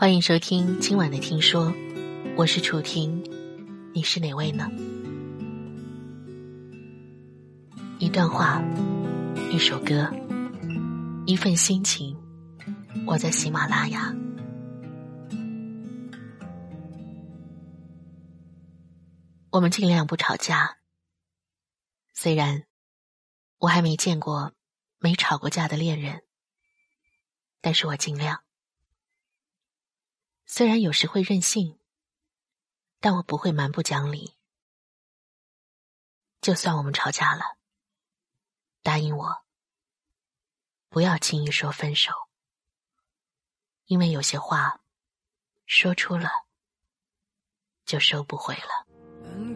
欢迎收听今晚的听说，我是楚婷，你是哪位呢？一段话，一首歌，一份心情，我在喜马拉雅。我们尽量不吵架，虽然我还没见过没吵过架的恋人，但是我尽量。虽然有时会任性，但我不会蛮不讲理。就算我们吵架了，答应我，不要轻易说分手，因为有些话说出了就收不回了。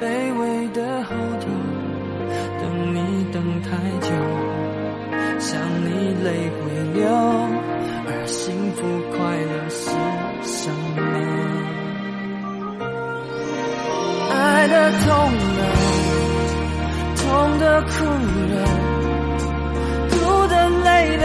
卑微的后头，等你等太久，想你泪会流，而幸福快乐是什么？爱的痛了，痛的哭了，哭的累了，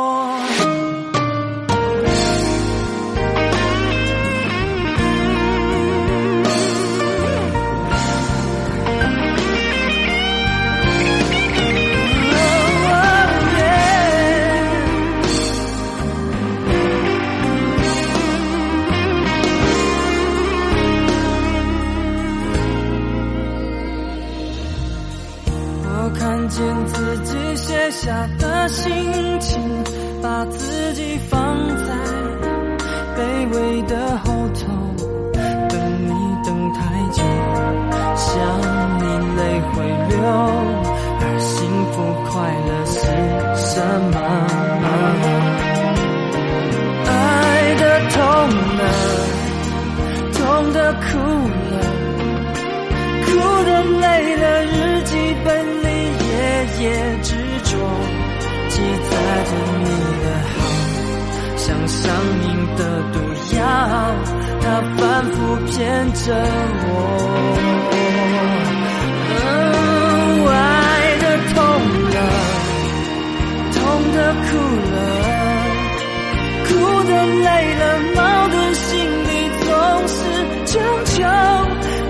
下的心情，把自己放在卑微的后头，等你等太久，想你泪会流，而幸福快乐是什么？爱的痛了，痛的哭了，哭的累了，日记本里夜夜上瘾的毒药，它反复骗着我。嗯爱的痛了，痛的哭了，哭的累了，矛盾心里总是强求，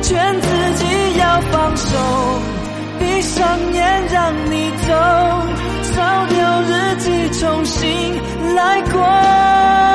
劝自己要放手，闭上眼让你走。烧掉日记，重新来过。